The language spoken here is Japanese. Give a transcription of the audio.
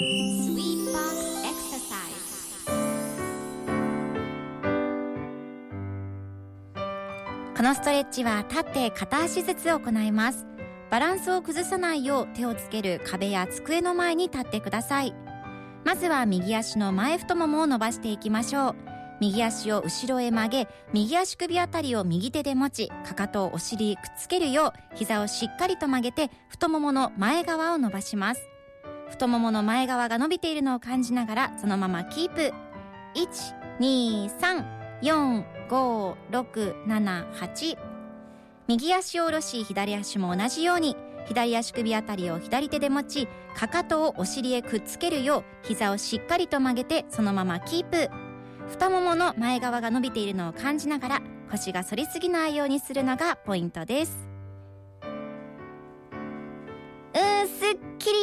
このストレッチは立って片足ずつ行います。バランスを崩さないよう手をつける壁や机の前に立ってください。まずは右足の前太ももを伸ばしていきましょう。右足を後ろへ曲げ、右足首あたりを右手で持ち、かかとをお尻くっつけるよう、膝をしっかりと曲げて、太ももの前側を伸ばします。太ももの前側が伸びているのを感じながらそのままキープ。1234567右足を下ろし左足も同じように左足首あたりを左手で持ちかかとをお尻へくっつけるよう膝をしっかりと曲げてそのままキープ。太ももの前側が伸びているのを感じながら腰が反りすぎないようにするのがポイントです。うんすっきり。